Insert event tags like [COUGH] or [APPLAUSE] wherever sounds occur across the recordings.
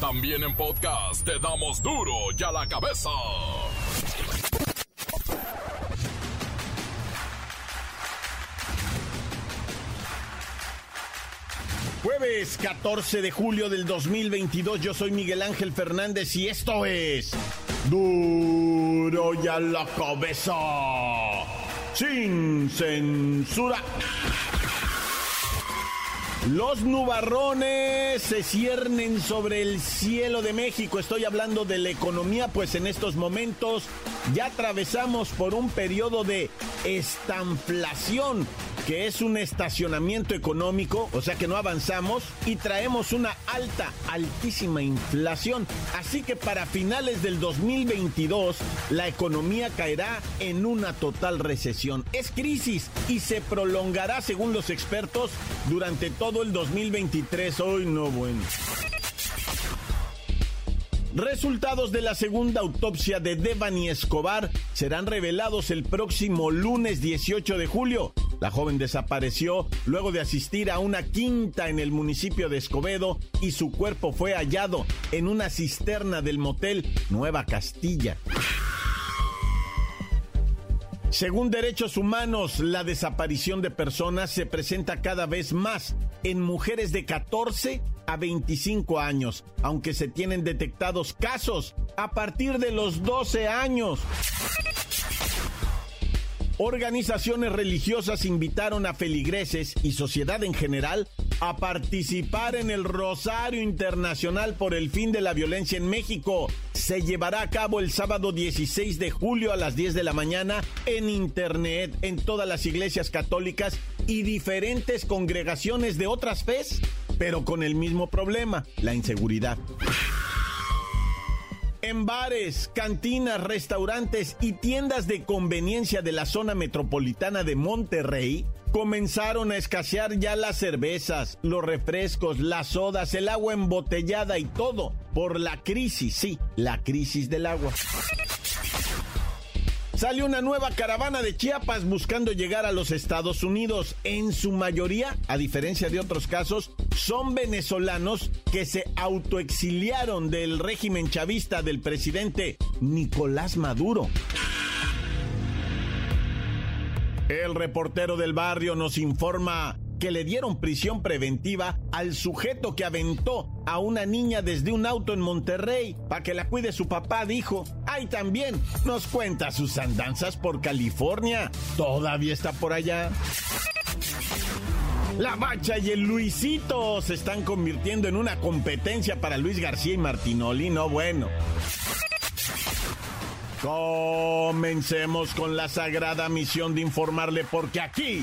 También en podcast te damos duro y a la cabeza. Jueves 14 de julio del 2022, yo soy Miguel Ángel Fernández y esto es duro y a la cabeza. Sin censura. Los nubarrones se ciernen sobre el cielo de México. Estoy hablando de la economía, pues en estos momentos ya atravesamos por un periodo de estanflación que es un estacionamiento económico, o sea que no avanzamos y traemos una alta, altísima inflación. Así que para finales del 2022 la economía caerá en una total recesión. Es crisis y se prolongará según los expertos durante todo el 2023. Hoy no bueno. Resultados de la segunda autopsia de Devani Escobar serán revelados el próximo lunes 18 de julio. La joven desapareció luego de asistir a una quinta en el municipio de Escobedo y su cuerpo fue hallado en una cisterna del motel Nueva Castilla. Según Derechos Humanos, la desaparición de personas se presenta cada vez más en mujeres de 14 a 25 años, aunque se tienen detectados casos a partir de los 12 años. Organizaciones religiosas invitaron a feligreses y sociedad en general a participar en el Rosario Internacional por el fin de la violencia en México. Se llevará a cabo el sábado 16 de julio a las 10 de la mañana en Internet, en todas las iglesias católicas y diferentes congregaciones de otras fes, pero con el mismo problema, la inseguridad. En bares, cantinas, restaurantes y tiendas de conveniencia de la zona metropolitana de Monterrey, comenzaron a escasear ya las cervezas, los refrescos, las sodas, el agua embotellada y todo por la crisis, sí, la crisis del agua. Salió una nueva caravana de Chiapas buscando llegar a los Estados Unidos. En su mayoría, a diferencia de otros casos, son venezolanos que se autoexiliaron del régimen chavista del presidente Nicolás Maduro. El reportero del barrio nos informa que le dieron prisión preventiva al sujeto que aventó a una niña desde un auto en Monterrey para que la cuide su papá, dijo. Ay, también nos cuenta sus andanzas por California. Todavía está por allá. La Bacha y el Luisito se están convirtiendo en una competencia para Luis García y Martinoli, no bueno. Comencemos con la sagrada misión de informarle porque aquí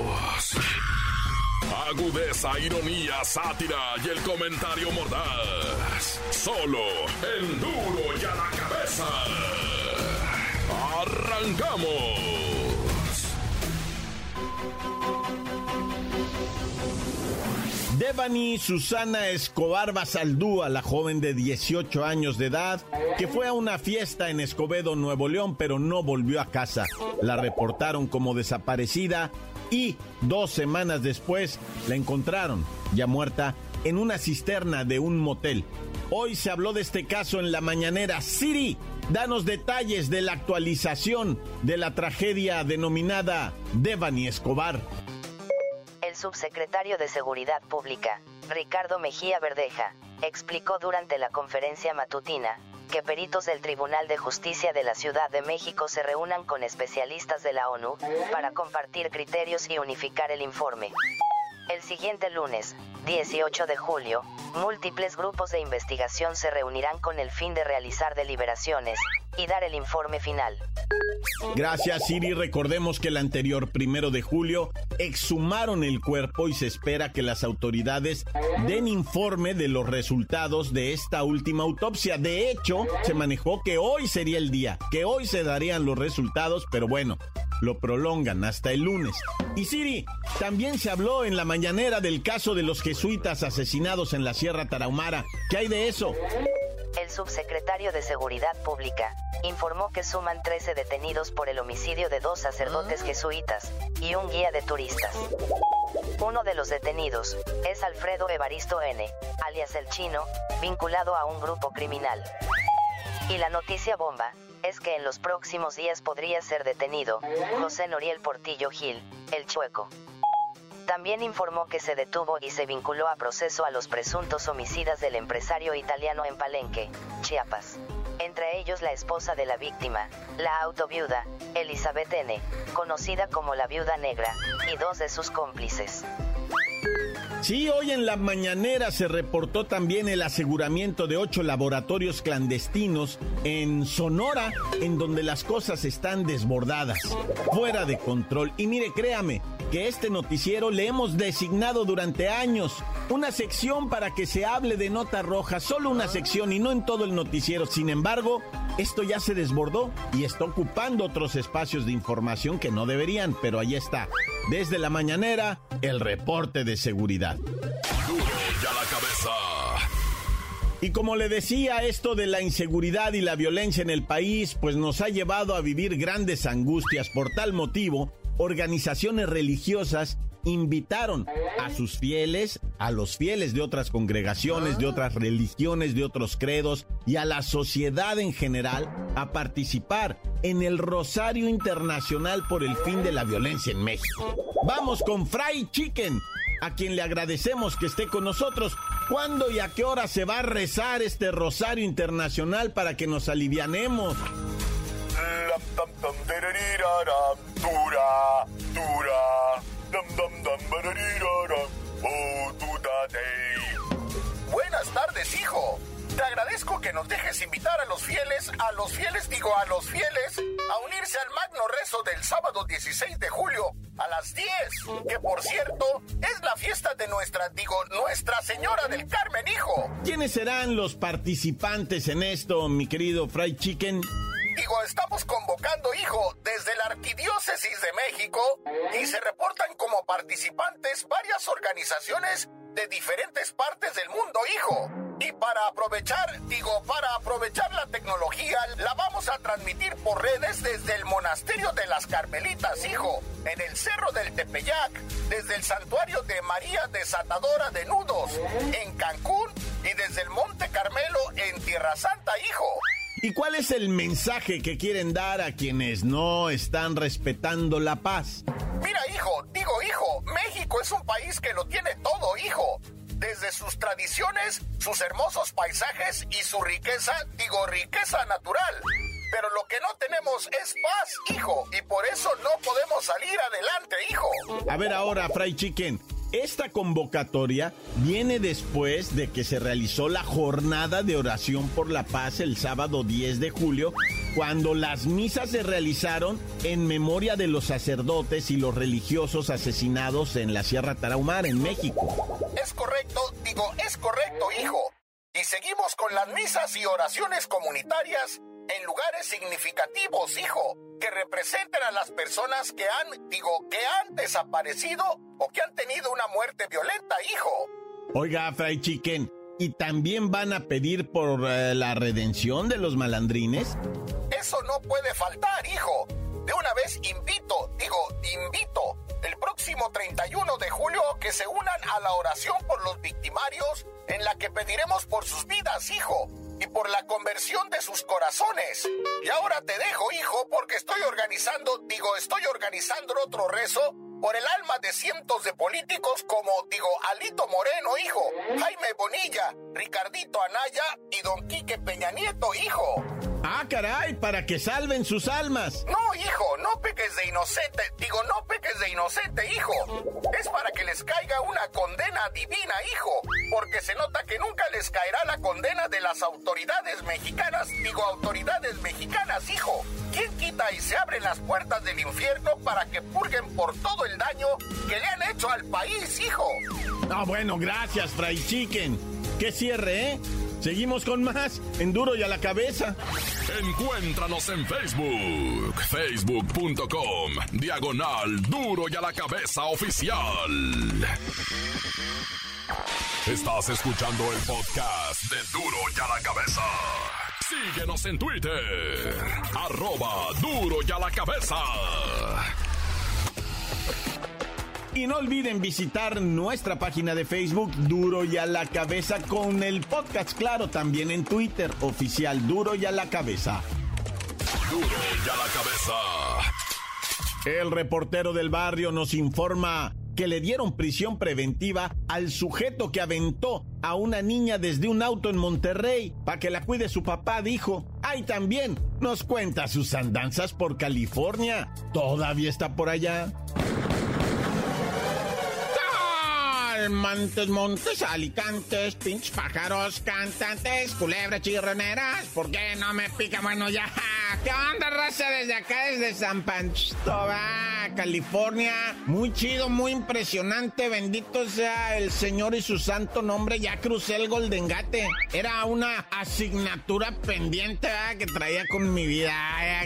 Agudeza, ironía, sátira y el comentario mordaz. Solo el duro y a la cabeza. ¡Arrancamos! Devani Susana Escobar Basaldúa, la joven de 18 años de edad, que fue a una fiesta en Escobedo, Nuevo León, pero no volvió a casa. La reportaron como desaparecida y dos semanas después la encontraron ya muerta en una cisterna de un motel. Hoy se habló de este caso en la mañanera. Siri, danos detalles de la actualización de la tragedia denominada Devani Escobar subsecretario de Seguridad Pública, Ricardo Mejía Verdeja, explicó durante la conferencia matutina, que peritos del Tribunal de Justicia de la Ciudad de México se reúnan con especialistas de la ONU, para compartir criterios y unificar el informe. El siguiente lunes, 18 de julio, múltiples grupos de investigación se reunirán con el fin de realizar deliberaciones y dar el informe final. Gracias, Siri. Recordemos que el anterior primero de julio exhumaron el cuerpo y se espera que las autoridades den informe de los resultados de esta última autopsia. De hecho, se manejó que hoy sería el día, que hoy se darían los resultados, pero bueno, lo prolongan hasta el lunes. Y Siri, también se habló en la mañanera del caso de los jesuitas asesinados en la Sierra Tarahumara. ¿Qué hay de eso? El subsecretario de Seguridad Pública informó que suman 13 detenidos por el homicidio de dos sacerdotes jesuitas y un guía de turistas. Uno de los detenidos es Alfredo Evaristo N., alias el chino, vinculado a un grupo criminal. Y la noticia bomba es que en los próximos días podría ser detenido José Noriel Portillo Gil, el chueco. También informó que se detuvo y se vinculó a proceso a los presuntos homicidas del empresario italiano en Palenque, Chiapas. Entre ellos la esposa de la víctima, la autoviuda, Elizabeth N., conocida como la viuda negra, y dos de sus cómplices. Sí, hoy en la mañanera se reportó también el aseguramiento de ocho laboratorios clandestinos en Sonora, en donde las cosas están desbordadas, fuera de control. Y mire, créame, que este noticiero le hemos designado durante años una sección para que se hable de nota roja, solo una sección y no en todo el noticiero. Sin embargo, esto ya se desbordó y está ocupando otros espacios de información que no deberían, pero ahí está. Desde la mañanera, el reporte de seguridad. Y como le decía, esto de la inseguridad y la violencia en el país, pues nos ha llevado a vivir grandes angustias. Por tal motivo, organizaciones religiosas invitaron a sus fieles, a los fieles de otras congregaciones, de otras religiones, de otros credos y a la sociedad en general a participar en el Rosario Internacional por el fin de la violencia en México. Vamos con Fry Chicken, a quien le agradecemos que esté con nosotros. ¿Cuándo y a qué hora se va a rezar este Rosario Internacional para que nos alivianemos? Buenas participantes en esto, mi querido Fried Chicken? Digo, estamos convocando, hijo, desde la Arquidiócesis de México y se reportan como participantes varias organizaciones de diferentes partes del mundo, hijo. Y para aprovechar, digo, para aprovechar la tecnología, la vamos a transmitir por redes desde el Monasterio de las Carmelitas, hijo, en el Cerro del Tepeyac, desde el Santuario de María Desatadora de Nudos, en Cancún, y desde el Monte Carmelo, en Tierra Santa, hijo. ¿Y cuál es el mensaje que quieren dar a quienes no están respetando la paz? Mira, hijo, digo, hijo, México es un país que lo tiene todo, hijo. Desde sus tradiciones, sus hermosos paisajes y su riqueza, digo, riqueza natural. Pero lo que no tenemos es paz, hijo, y por eso no podemos salir adelante, hijo. A ver ahora, Fry Chicken, esta convocatoria viene después de que se realizó la jornada de oración por la paz el sábado 10 de julio, cuando las misas se realizaron en memoria de los sacerdotes y los religiosos asesinados en la Sierra Tarahumara, en México. Es correcto, digo, es correcto, hijo. Y seguimos con las misas y oraciones comunitarias en lugares significativos, hijo, que representen a las personas que han, digo, que han desaparecido o que han tenido una muerte violenta, hijo. Oiga, Fray Chicken, ¿y también van a pedir por eh, la redención de los malandrines? Eso no puede faltar, hijo. De una vez invito, digo, invito, el próximo 31 de julio que se unan a la oración por los victimarios en la que pediremos por sus vidas, hijo y por la conversión de sus corazones. Y ahora te dejo, hijo, porque estoy organizando, digo, estoy organizando otro rezo por el alma de cientos de políticos como, digo, Alito Moreno, hijo, Jaime Bonilla, Ricardito Anaya y Don Quique Peña Nieto, hijo. Ah, caray, para que salven sus almas. No, hijo, no peques de inocente. Digo, no peques de inocente, hijo. Es para que les caiga una condena divina, hijo. Porque se nota que nunca les caerá la condena de las autoridades mexicanas. Digo, autoridades mexicanas, hijo. ¿Quién quita y se abren las puertas del infierno para que purguen por todo el daño que le han hecho al país, hijo? Ah, bueno, gracias, Fray Chicken. Que cierre, ¿eh? Seguimos con más en Duro y a la cabeza. Encuéntranos en Facebook, facebook.com, diagonal Duro y a la cabeza oficial. Estás escuchando el podcast de Duro y a la cabeza. Síguenos en Twitter, arroba Duro y a la cabeza. Y no olviden visitar nuestra página de Facebook Duro y a la cabeza con el podcast, claro, también en Twitter, oficial Duro y a la cabeza. Duro y a la cabeza. El reportero del barrio nos informa que le dieron prisión preventiva al sujeto que aventó a una niña desde un auto en Monterrey para que la cuide su papá, dijo. Ay, también nos cuenta sus andanzas por California. ¿Todavía está por allá? Montes, montes, alicantes, pinches pájaros, cantantes, culebras chirroneras. ¿Por qué no me pica? Bueno, ya. [LAUGHS] ¿Qué onda, raza? Desde acá, desde San Pancho, California. Muy chido, muy impresionante. Bendito sea el Señor y su santo nombre. Ya crucé el Golden Gate. Era una asignatura pendiente que traía con mi vida.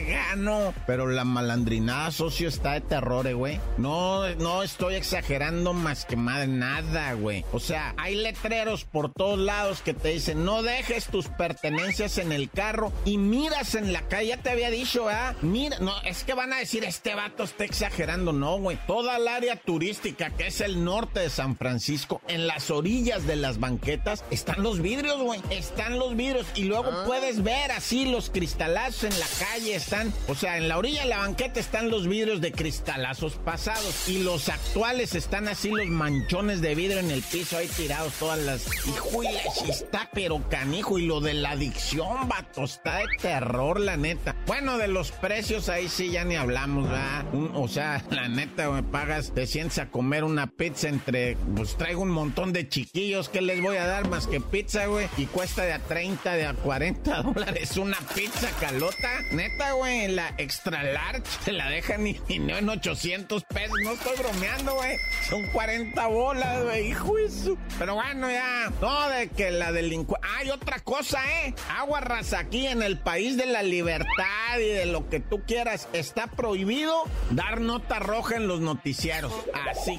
Ya no. Pero la malandrinada, socio, está de terror, eh, güey. No, no estoy exagerando más que madre nada güey. O sea, hay letreros por todos lados que te dicen, no dejes tus pertenencias en el carro y miras en la calle. Ya te había dicho, ¿ah? Mira, no, es que van a decir, este vato está exagerando. No, güey. Toda el área turística, que es el norte de San Francisco, en las orillas de las banquetas, están los vidrios, güey. Están los vidrios. Y luego ah. puedes ver así los cristalazos en la calle. Están, o sea, en la orilla de la banqueta están los vidrios de cristalazos pasados. Y los actuales están así los manchones de vidrio en el piso ahí tirados todas las. Hijo y está, pero canijo. Y lo de la adicción, vato, está de terror, la neta. Bueno, de los precios ahí sí ya ni hablamos, ¿verdad? o sea, [LAUGHS] la neta, me pagas, te sientes a comer una pizza entre. Pues traigo un montón de chiquillos, ¿qué les voy a dar más que pizza, güey? Y cuesta de a 30, de a 40 [LAUGHS] dólares una pizza calota. Neta, güey, la extra large [LAUGHS] te la dejan ni, ni no en 800 pesos. No estoy bromeando, güey. Son 40 bolas, hijo eso. Pero bueno, ya. No, de que la delincuencia. Hay otra cosa, ¿eh? Agua raza aquí en el país de la libertad y de lo que tú quieras. Está prohibido dar nota roja en los noticieros. Así,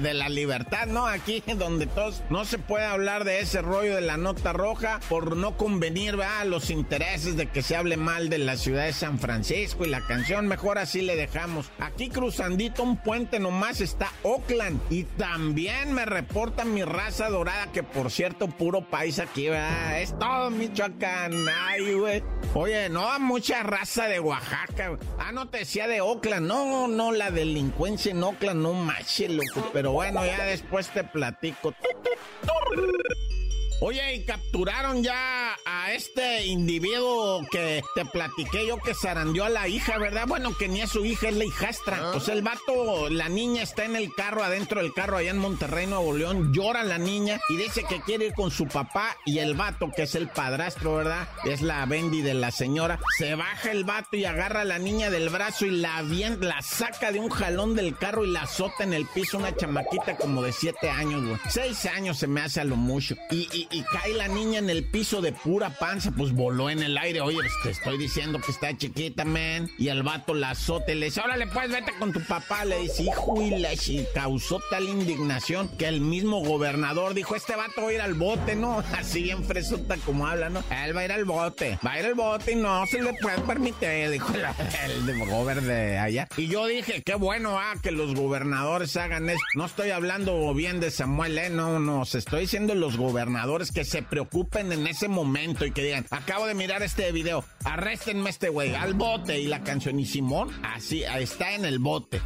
de la libertad, ¿no? Aquí donde todos. No se puede hablar de ese rollo de la nota roja por no convenir, ¿verdad? Los intereses de que se hable mal de la ciudad de San Francisco y la canción. Mejor así le dejamos. Aquí cruzandito un puente nomás está Oakland. Y también me reportan mi raza dorada, que por cierto, puro país aquí, ¿verdad? Es todo Michoacán. Ay, güey. Oye, no, mucha raza de Oaxaca. Ah, no te decía de Oakland. No, no, la delincuencia en Oakland, no mache, loco. Pero bueno, ya después te platico. [LAUGHS] Oye, y capturaron ya a este individuo que te platiqué yo que zarandeó a la hija, ¿verdad? Bueno, que ni es su hija, es la hijastra. Ah. Pues el vato, la niña está en el carro, adentro del carro, allá en Monterrey, Nuevo León. Llora la niña y dice que quiere ir con su papá y el vato, que es el padrastro, ¿verdad? Es la Bendy de la señora. Se baja el vato y agarra a la niña del brazo y la, bien, la saca de un jalón del carro y la azota en el piso una chamaquita como de siete años, güey. Seis años se me hace a lo mucho. y y cae la niña en el piso de pura panza, pues voló en el aire. Oye, te estoy diciendo que está chiquita, man. Y el vato la azote, le dice, órale, pues vete con tu papá. Le dice, hijo, y la causó tal indignación que el mismo gobernador dijo, este vato va a ir al bote, ¿no? [LAUGHS] Así bien fresota como habla, ¿no? Él va a ir al bote, va a ir al bote y no se le puede permitir, [LAUGHS] dijo el, el gobernador de allá. Y yo dije, qué bueno, ah, que los gobernadores hagan esto. No estoy hablando bien de Samuel, ¿eh? No, no, se estoy diciendo los gobernadores que se preocupen en ese momento y que digan, acabo de mirar este video, arréstenme este güey, al bote y la canción y Simón, así, está en el bote.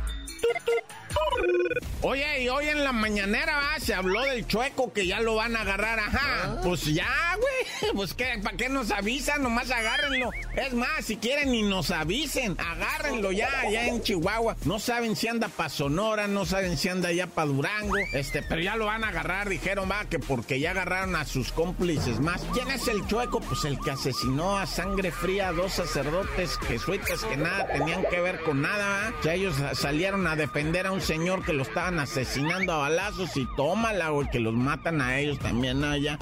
Oye, y hoy en la mañanera se habló del chueco que ya lo van a agarrar, ajá. Ah. Pues ya, güey. [LAUGHS] Pues qué, ¿para qué nos avisan? Nomás agárrenlo. Es más, si quieren ni nos avisen, agárrenlo ya, ya en Chihuahua. No saben si anda para Sonora, no saben si anda ya para Durango. Este, pero ya lo van a agarrar, dijeron, va, que porque ya agarraron a sus cómplices más. ¿Quién es el chueco? Pues el que asesinó a sangre fría a dos sacerdotes jesuitas que nada tenían que ver con nada, ¿va? Que ellos salieron a defender a un señor que lo estaban asesinando a balazos y tómala, güey, que los matan a ellos también allá.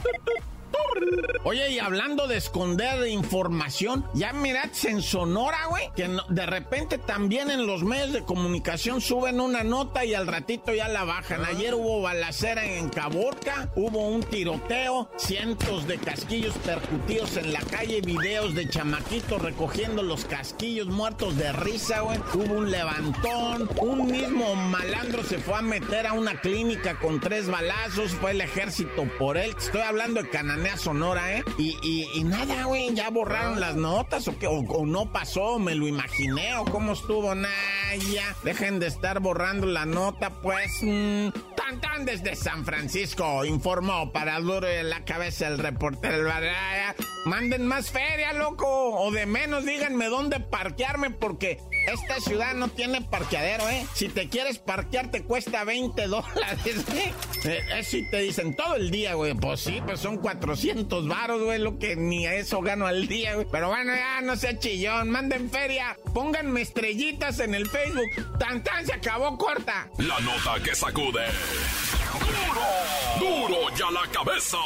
Oye, y hablando de esconder información, ya mirad en Sonora, güey, que de repente también en los medios de comunicación suben una nota y al ratito ya la bajan. Ayer hubo balacera en Caborca, hubo un tiroteo, cientos de casquillos percutidos en la calle, videos de chamaquitos recogiendo los casquillos muertos de risa, güey. Hubo un levantón, un mismo malandro se fue a meter a una clínica con tres balazos, fue el ejército por él. Estoy hablando de Cananea Sonora, ¿eh? Y, nada, güey, ya borraron las notas o, qué, o, no pasó, me lo imaginé o cómo estuvo, Naya. Dejen de estar borrando la nota, pues. Mmm, tan tan desde San Francisco, informó para duro en la cabeza el reportero. Manden más feria, loco, o de menos díganme dónde parquearme porque esta ciudad no tiene parqueadero, ¿eh? Si te quieres parquear te cuesta 20 dólares, [LAUGHS] ¿eh? Eso y te dicen todo el día, güey. Pues sí, pues son 400 varos, güey, lo que ni a eso gano al día, güey. Pero bueno, ya no sea chillón, manden feria, pónganme estrellitas en el Facebook. Tan tan se acabó corta. La nota que sacude. ¡Duro! ¡Duro ya la cabeza!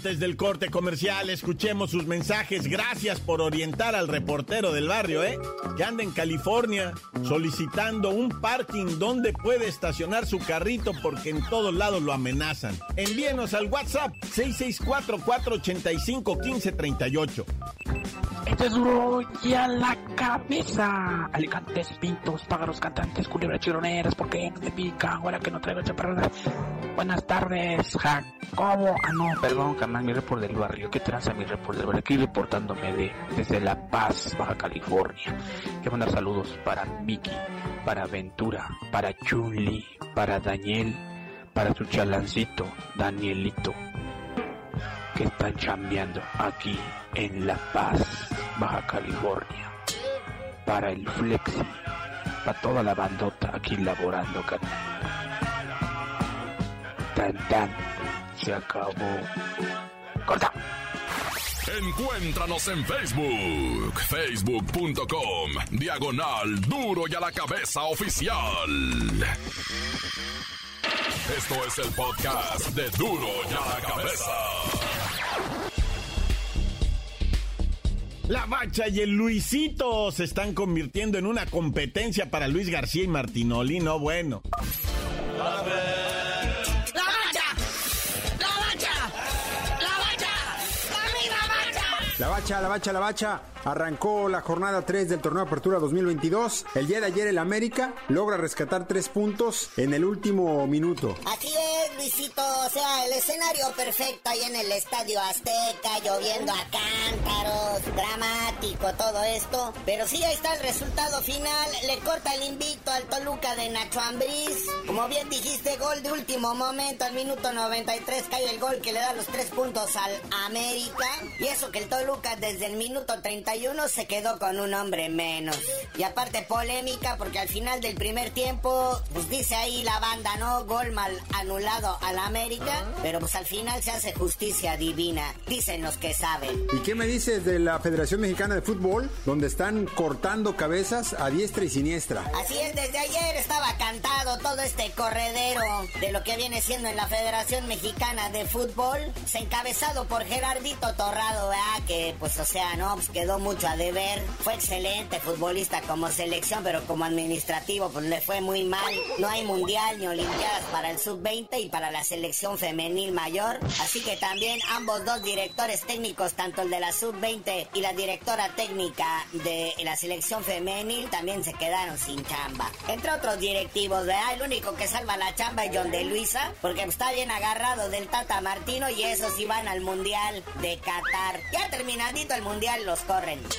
Antes del corte comercial, escuchemos sus mensajes. Gracias por orientar al reportero del barrio, ¿eh? Que anda en California solicitando un parking donde puede estacionar su carrito porque en todos lados lo amenazan. Envíenos al WhatsApp 664-485-1538. Este es duro ya la cabeza. Alicantes, pintos, pájaros, cantantes, culebras chironeras, ¿por qué no me pica? Ahora que no traigo chaparrada. Buenas tardes, ¿Cómo? Ah, no, perdón, jamás mi report del barrio. ¿Qué tranza mi report del barrio? Aquí reportándome de, desde La Paz, Baja California. Quiero mandar saludos para Miki, para Ventura, para Chunli, para Daniel, para su chalancito, Danielito, que están chambeando aquí en La Paz, Baja California. Para el Flexi, para toda la bandota aquí laborando, Tan tan se acabó. Corta. Encuéntranos en Facebook, facebook.com, diagonal duro y a la cabeza oficial. Esto es el podcast de duro y a la cabeza. La Bacha y el Luisito se están convirtiendo en una competencia para Luis García y Martinoli, no bueno. La bacha, la bacha, la bacha. Arrancó la jornada 3 del torneo Apertura 2022. El día de ayer el América logra rescatar tres puntos en el último minuto. Así es, Luisito. O sea, el escenario perfecto ahí en el Estadio Azteca, lloviendo a cántaros, dramático todo esto. Pero sí, ahí está el resultado final. Le corta el invicto al Toluca de Nacho Ambriz. Como bien dijiste, gol de último momento al minuto 93 cae el gol que le da los tres puntos al América. Y eso que el Toluca desde el minuto 31 se quedó con un hombre menos. Y aparte polémica porque al final del primer tiempo, pues dice ahí la banda, ¿no? Gol mal anulado al América, pero pues al final se hace justicia divina, dicen los que saben. ¿Y qué me dices de la Federación Mexicana de Fútbol, donde están cortando cabezas a diestra y siniestra? Así es, desde ayer estaba cantado todo este corredero de lo que viene siendo en la Federación Mexicana de Fútbol, se encabezado por Gerardito Torrado, ¿verdad? Que pues o sea, no, pues quedó mucho a deber. Fue excelente futbolista como selección, pero como administrativo, pues le fue muy mal. No hay mundial ni olimpiadas para el sub-20 y para la selección femenil mayor. Así que también ambos dos directores técnicos, tanto el de la sub-20 y la directora técnica de la selección femenil, también se quedaron sin chamba. Entre otros directivos, ¿verdad? El único que salva la chamba es John de Luisa, porque está bien agarrado del Tata Martino y esos iban al mundial de Qatar. Ya terminadito el mundial los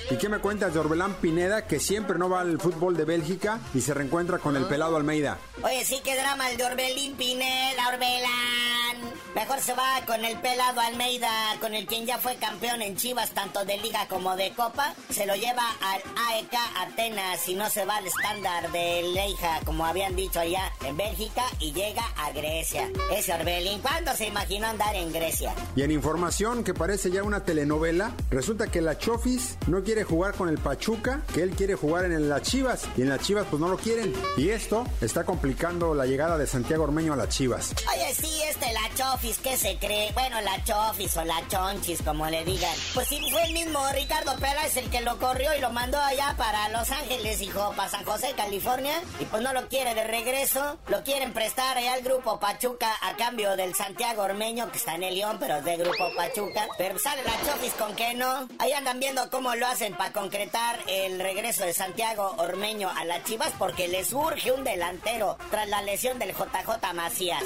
¿Y qué me cuentas de Orbelán Pineda, que siempre no va al fútbol de Bélgica y se reencuentra con el pelado Almeida? Oye, sí, qué drama el de Orbelín Pineda, Orbelán. Mejor se va con el pelado Almeida, con el quien ya fue campeón en Chivas, tanto de liga como de copa. Se lo lleva al AEK Atenas y no se va al estándar de Leija, como habían dicho allá en Bélgica, y llega a Grecia. Ese Orbelín, ¿cuándo se imaginó andar en Grecia? Y en información que parece ya una telenovela, resulta que la Chofis no quiere jugar con el Pachuca, que él quiere jugar en las Chivas, y en las Chivas pues no lo quieren. Y esto está complicando la llegada de Santiago Ormeño a las Chivas. Oye, sí, este la Chofis, ¿qué se cree? Bueno, la Chofis o la Chonchis, como le digan. Pues sí, fue el mismo Ricardo Pérez el que lo corrió y lo mandó allá para Los Ángeles, hijo, para San José, California. Y pues no lo quiere de regreso. Lo quieren prestar allá al grupo Pachuca a cambio del Santiago Ormeño, que está en el León, pero es de grupo Pachuca. Pero sale la Chofis con que no. Ahí andan viendo cómo lo hacen para concretar el regreso de Santiago Ormeño a las Chivas, porque les urge un delantero tras la lesión del JJ Macías.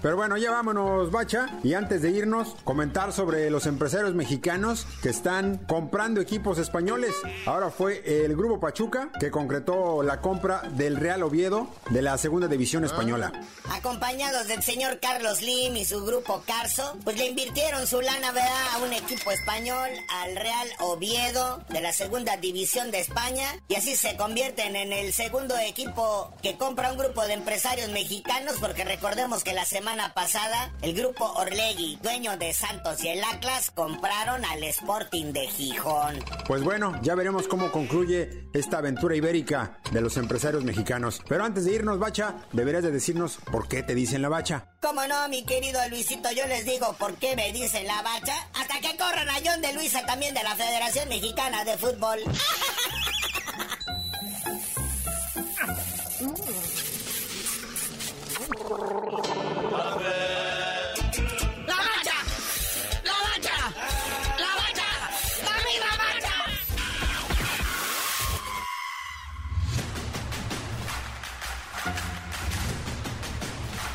Pero bueno, ya vámonos, Bacha. Y antes de irnos, comentar sobre los empresarios mexicanos que están comprando equipos españoles. Ahora fue el Grupo Pachuca que concretó la compra del Real Oviedo de la Segunda División Española. Acompañados del señor Carlos Lim y su grupo Carso, pues le invirtieron su lana, ¿verdad? A un equipo español, al Real Oviedo de la Segunda División de España. Y así se convierten en el segundo equipo que compra un grupo de empresarios mexicanos, porque recordemos que la semana pasada el grupo Orlegui, dueño de Santos y el Atlas, compraron al Sporting de Gijón. Pues bueno, ya veremos cómo concluye esta aventura ibérica de los empresarios mexicanos. Pero antes de irnos, Bacha, deberías de decirnos por qué te dicen la Bacha. ¿Cómo no, mi querido Luisito? Yo les digo por qué me dicen la Bacha. Hasta que corran a John de Luisa también de la Federación Mexicana de Fútbol. [LAUGHS]